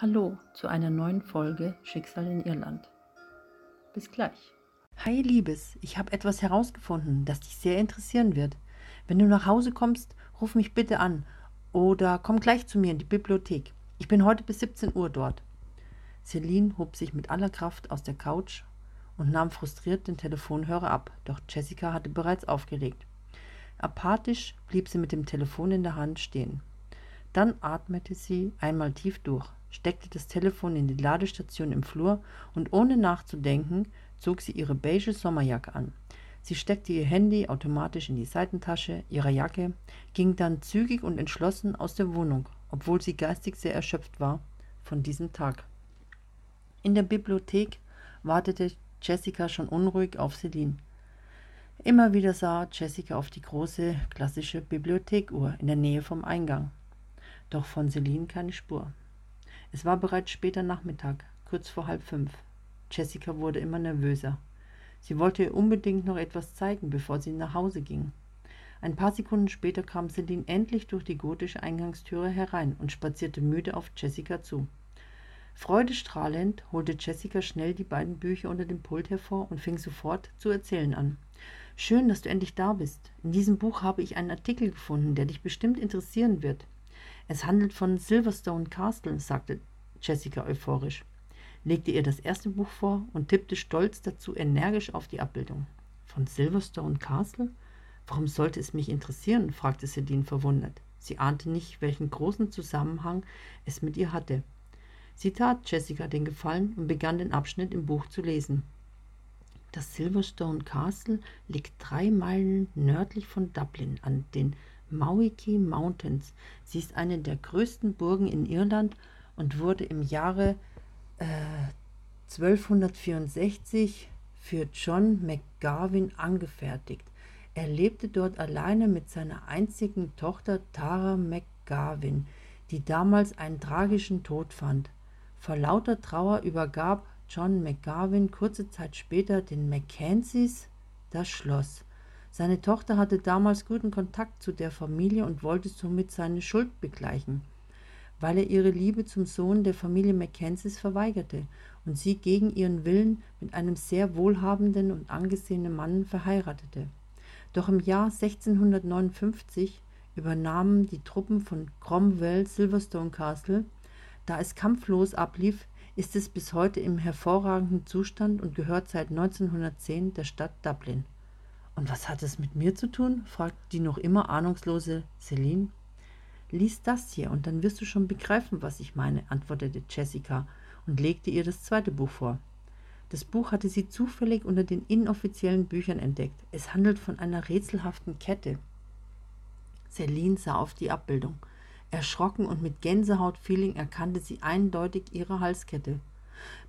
Hallo zu einer neuen Folge Schicksal in Irland. Bis gleich. Hi Liebes, ich habe etwas herausgefunden, das dich sehr interessieren wird. Wenn du nach Hause kommst, ruf mich bitte an oder komm gleich zu mir in die Bibliothek. Ich bin heute bis 17 Uhr dort. Celine hob sich mit aller Kraft aus der Couch und nahm frustriert den Telefonhörer ab, doch Jessica hatte bereits aufgelegt. Apathisch blieb sie mit dem Telefon in der Hand stehen. Dann atmete sie einmal tief durch steckte das Telefon in die Ladestation im Flur und ohne nachzudenken zog sie ihre beige Sommerjacke an. Sie steckte ihr Handy automatisch in die Seitentasche ihrer Jacke, ging dann zügig und entschlossen aus der Wohnung, obwohl sie geistig sehr erschöpft war von diesem Tag. In der Bibliothek wartete Jessica schon unruhig auf Celine. Immer wieder sah Jessica auf die große klassische Bibliothekuhr in der Nähe vom Eingang. Doch von Celine keine Spur. Es war bereits später Nachmittag, kurz vor halb fünf. Jessica wurde immer nervöser. Sie wollte ihr unbedingt noch etwas zeigen, bevor sie nach Hause ging. Ein paar Sekunden später kam Celine endlich durch die gotische Eingangstüre herein und spazierte müde auf Jessica zu. Freudestrahlend holte Jessica schnell die beiden Bücher unter dem Pult hervor und fing sofort zu erzählen an. Schön, dass du endlich da bist. In diesem Buch habe ich einen Artikel gefunden, der dich bestimmt interessieren wird. Es handelt von Silverstone Castle, sagte Jessica euphorisch, legte ihr das erste Buch vor und tippte stolz dazu energisch auf die Abbildung. Von Silverstone Castle? Warum sollte es mich interessieren? fragte Celine verwundert. Sie ahnte nicht, welchen großen Zusammenhang es mit ihr hatte. Sie tat Jessica den Gefallen und begann den Abschnitt im Buch zu lesen. Das Silverstone Castle liegt drei Meilen nördlich von Dublin an den Mauiki Mountains. Sie ist eine der größten Burgen in Irland und wurde im Jahre äh, 1264 für John McGavin angefertigt. Er lebte dort alleine mit seiner einzigen Tochter Tara McGavin, die damals einen tragischen Tod fand. Vor lauter Trauer übergab John McGavin kurze Zeit später den Mackenzies das Schloss. Seine Tochter hatte damals guten Kontakt zu der Familie und wollte somit seine Schuld begleichen, weil er ihre Liebe zum Sohn der Familie Mackenzies verweigerte und sie gegen ihren Willen mit einem sehr wohlhabenden und angesehenen Mann verheiratete. Doch im Jahr 1659 übernahmen die Truppen von Cromwell Silverstone Castle. Da es kampflos ablief, ist es bis heute im hervorragenden Zustand und gehört seit 1910 der Stadt Dublin. Und was hat es mit mir zu tun? fragt die noch immer ahnungslose Celine. Lies das hier und dann wirst du schon begreifen, was ich meine, antwortete Jessica und legte ihr das zweite Buch vor. Das Buch hatte sie zufällig unter den inoffiziellen Büchern entdeckt. Es handelt von einer rätselhaften Kette. Celine sah auf die Abbildung. Erschrocken und mit Gänsehautfeeling erkannte sie eindeutig ihre Halskette.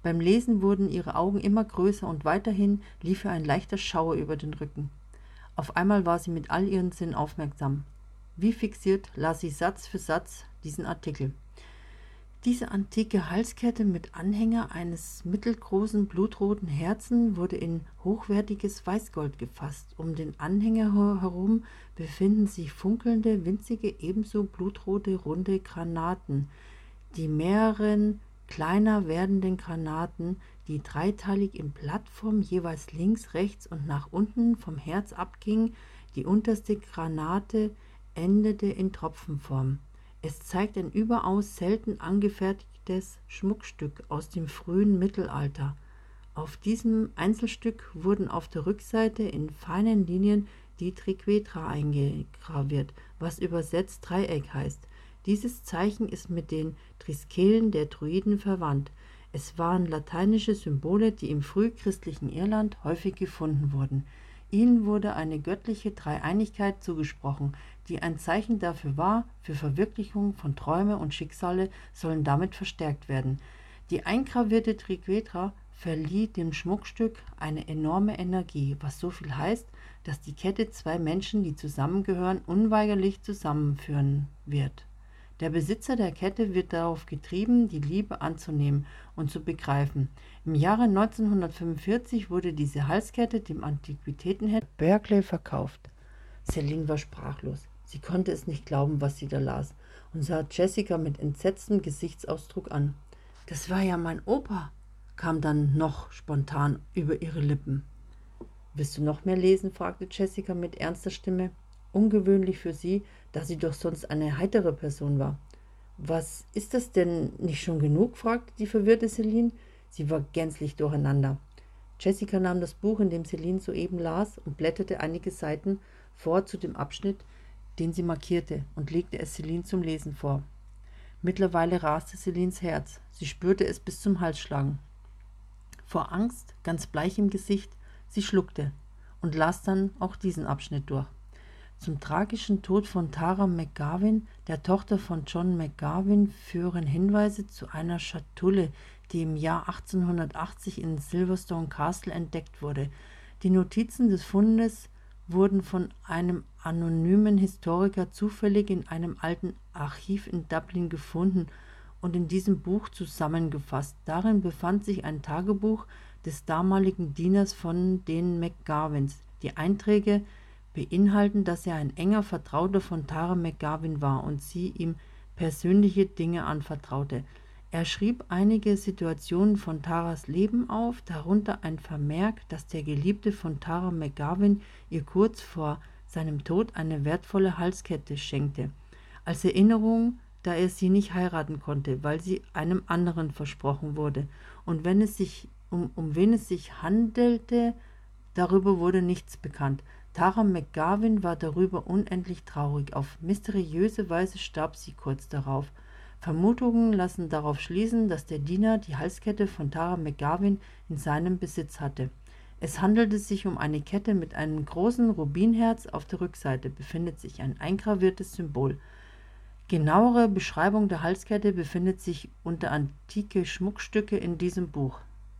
Beim Lesen wurden ihre Augen immer größer und weiterhin lief ihr ein leichter Schauer über den Rücken. Auf einmal war sie mit all ihren Sinnen aufmerksam. Wie fixiert las sie Satz für Satz diesen Artikel. Diese antike Halskette mit Anhänger eines mittelgroßen blutroten Herzen wurde in hochwertiges Weißgold gefasst. Um den Anhänger herum befinden sich funkelnde, winzige, ebenso blutrote, runde Granaten, die mehreren kleiner werdenden Granaten, die dreiteilig in Plattform jeweils links, rechts und nach unten vom Herz abgingen. Die unterste Granate endete in Tropfenform. Es zeigt ein überaus selten angefertigtes Schmuckstück aus dem frühen Mittelalter. Auf diesem Einzelstück wurden auf der Rückseite in feinen Linien die Triquetra eingegraviert, was übersetzt Dreieck heißt. Dieses Zeichen ist mit den Triskelen der Druiden verwandt. Es waren lateinische Symbole, die im frühchristlichen Irland häufig gefunden wurden. Ihnen wurde eine göttliche Dreieinigkeit zugesprochen, die ein Zeichen dafür war, für Verwirklichung von Träume und Schicksale sollen damit verstärkt werden. Die eingravierte Triquetra verlieh dem Schmuckstück eine enorme Energie, was so viel heißt, dass die Kette zwei Menschen, die zusammengehören, unweigerlich zusammenführen wird. Der Besitzer der Kette wird darauf getrieben, die Liebe anzunehmen und zu begreifen. Im Jahre 1945 wurde diese Halskette dem Antiquitätenhändler Berkeley verkauft. Celine war sprachlos. Sie konnte es nicht glauben, was sie da las, und sah Jessica mit entsetztem Gesichtsausdruck an. das war ja mein Opa, kam dann noch spontan über ihre Lippen. Willst du noch mehr lesen? fragte Jessica mit ernster Stimme. Ungewöhnlich für sie, da sie doch sonst eine heitere Person war. Was ist das denn nicht schon genug? fragte die verwirrte Celine. Sie war gänzlich durcheinander. Jessica nahm das Buch, in dem Celine soeben las, und blätterte einige Seiten vor zu dem Abschnitt, den sie markierte, und legte es Celine zum Lesen vor. Mittlerweile raste Celines Herz. Sie spürte es bis zum Hals schlagen. Vor Angst, ganz bleich im Gesicht, sie schluckte und las dann auch diesen Abschnitt durch. Zum tragischen Tod von Tara McGavin, der Tochter von John McGavin, führen Hinweise zu einer Schatulle, die im Jahr 1880 in Silverstone Castle entdeckt wurde. Die Notizen des Fundes wurden von einem anonymen Historiker zufällig in einem alten Archiv in Dublin gefunden und in diesem Buch zusammengefasst. Darin befand sich ein Tagebuch des damaligen Dieners von den McGavins. Die Einträge beinhalten, dass er ein enger Vertrauter von Tara McGavin war und sie ihm persönliche Dinge anvertraute. Er schrieb einige Situationen von Taras Leben auf, darunter ein Vermerk, dass der Geliebte von Tara McGavin ihr kurz vor seinem Tod eine wertvolle Halskette schenkte, als Erinnerung, da er sie nicht heiraten konnte, weil sie einem anderen versprochen wurde. Und wenn es sich um, um wen es sich handelte, darüber wurde nichts bekannt. Tara McGavin war darüber unendlich traurig. Auf mysteriöse Weise starb sie kurz darauf. Vermutungen lassen darauf schließen, dass der Diener die Halskette von Tara McGavin in seinem Besitz hatte. Es handelte sich um eine Kette mit einem großen Rubinherz. Auf der Rückseite befindet sich ein eingraviertes Symbol. Genauere Beschreibung der Halskette befindet sich unter antike Schmuckstücke in diesem Buch.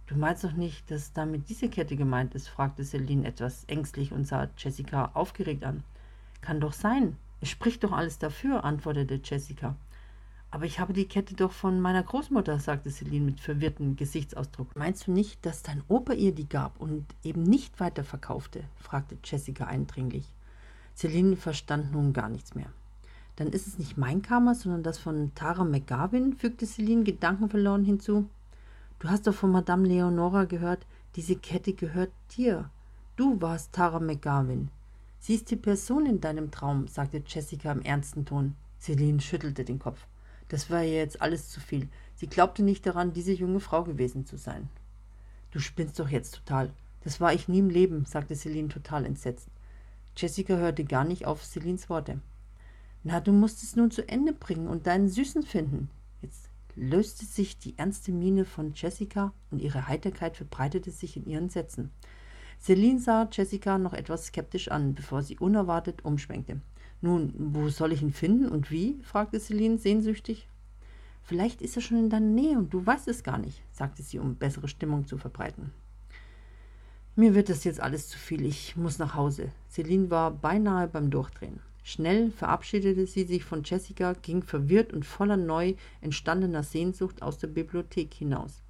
Du meinst doch nicht, dass damit diese Kette gemeint ist? fragte Celine etwas ängstlich und sah Jessica aufgeregt an. Kann doch sein. Es spricht doch alles dafür, antwortete Jessica. Aber ich habe die Kette doch von meiner Großmutter, sagte Celine mit verwirrtem Gesichtsausdruck. Meinst du nicht, dass dein Opa ihr die gab und eben nicht weiterverkaufte? fragte Jessica eindringlich. Celine verstand nun gar nichts mehr. Dann ist es nicht mein Karma, sondern das von Tara McGavin, fügte Celine gedankenverloren hinzu. Du hast doch von Madame Leonora gehört, diese Kette gehört dir. Du warst Tara McGavin. Sie ist die Person in deinem Traum, sagte Jessica im ernsten Ton. Celine schüttelte den Kopf. Das war ihr jetzt alles zu viel. Sie glaubte nicht daran, diese junge Frau gewesen zu sein. Du spinnst doch jetzt total. Das war ich nie im Leben, sagte Celine total entsetzt. Jessica hörte gar nicht auf Celines Worte. Na, du musst es nun zu Ende bringen und deinen Süßen finden. Jetzt löste sich die ernste Miene von Jessica und ihre Heiterkeit verbreitete sich in ihren Sätzen. Celine sah Jessica noch etwas skeptisch an, bevor sie unerwartet umschwenkte. Nun, wo soll ich ihn finden und wie? fragte Celine sehnsüchtig. Vielleicht ist er schon in deiner Nähe und du weißt es gar nicht, sagte sie, um bessere Stimmung zu verbreiten. Mir wird das jetzt alles zu viel, ich muss nach Hause. Celine war beinahe beim Durchdrehen. Schnell verabschiedete sie sich von Jessica, ging verwirrt und voller neu entstandener Sehnsucht aus der Bibliothek hinaus.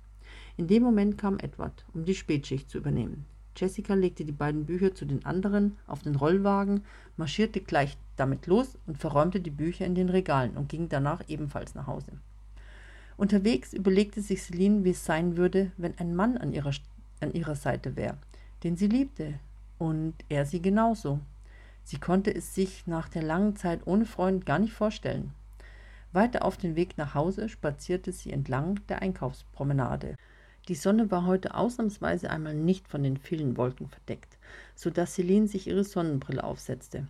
In dem Moment kam Edward, um die Spätschicht zu übernehmen. Jessica legte die beiden Bücher zu den anderen auf den Rollwagen, marschierte gleich damit los und verräumte die Bücher in den Regalen und ging danach ebenfalls nach Hause. Unterwegs überlegte sich Celine, wie es sein würde, wenn ein Mann an ihrer, an ihrer Seite wäre, den sie liebte, und er sie genauso. Sie konnte es sich nach der langen Zeit ohne Freund gar nicht vorstellen. Weiter auf dem Weg nach Hause spazierte sie entlang der Einkaufspromenade. Die Sonne war heute ausnahmsweise einmal nicht von den vielen Wolken verdeckt, so dass Celine sich ihre Sonnenbrille aufsetzte.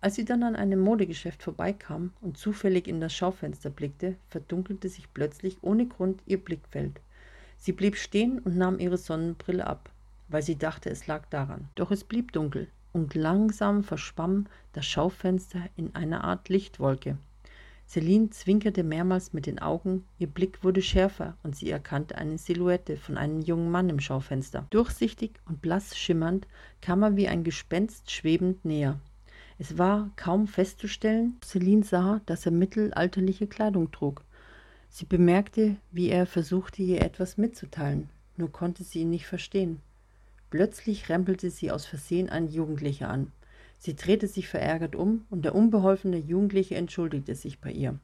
Als sie dann an einem Modegeschäft vorbeikam und zufällig in das Schaufenster blickte, verdunkelte sich plötzlich ohne Grund ihr Blickfeld. Sie blieb stehen und nahm ihre Sonnenbrille ab, weil sie dachte, es lag daran. Doch es blieb dunkel, und langsam verschwamm das Schaufenster in einer Art Lichtwolke. Celine zwinkerte mehrmals mit den Augen, ihr Blick wurde schärfer und sie erkannte eine Silhouette von einem jungen Mann im Schaufenster. Durchsichtig und blass schimmernd kam er wie ein Gespenst schwebend näher. Es war kaum festzustellen, Celine sah, dass er mittelalterliche Kleidung trug. Sie bemerkte, wie er versuchte, ihr etwas mitzuteilen, nur konnte sie ihn nicht verstehen. Plötzlich rempelte sie aus Versehen einen Jugendlicher an. Sie drehte sich verärgert um, und der unbeholfene Jugendliche entschuldigte sich bei ihr.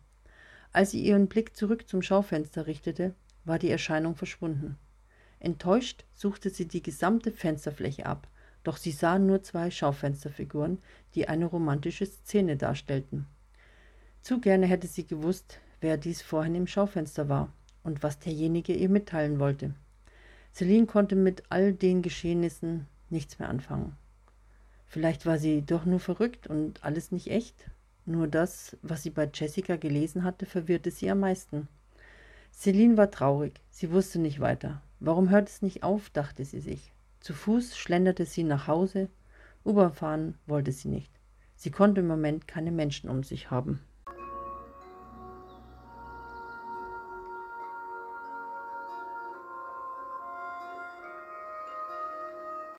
Als sie ihren Blick zurück zum Schaufenster richtete, war die Erscheinung verschwunden. Enttäuscht suchte sie die gesamte Fensterfläche ab, doch sie sah nur zwei Schaufensterfiguren, die eine romantische Szene darstellten. Zu gerne hätte sie gewusst, wer dies vorhin im Schaufenster war und was derjenige ihr mitteilen wollte. Celine konnte mit all den Geschehnissen nichts mehr anfangen. Vielleicht war sie doch nur verrückt und alles nicht echt. Nur das, was sie bei Jessica gelesen hatte, verwirrte sie am meisten. Celine war traurig, sie wusste nicht weiter. Warum hört es nicht auf, dachte sie sich. Zu Fuß schlenderte sie nach Hause, U-Bahn fahren wollte sie nicht. Sie konnte im Moment keine Menschen um sich haben.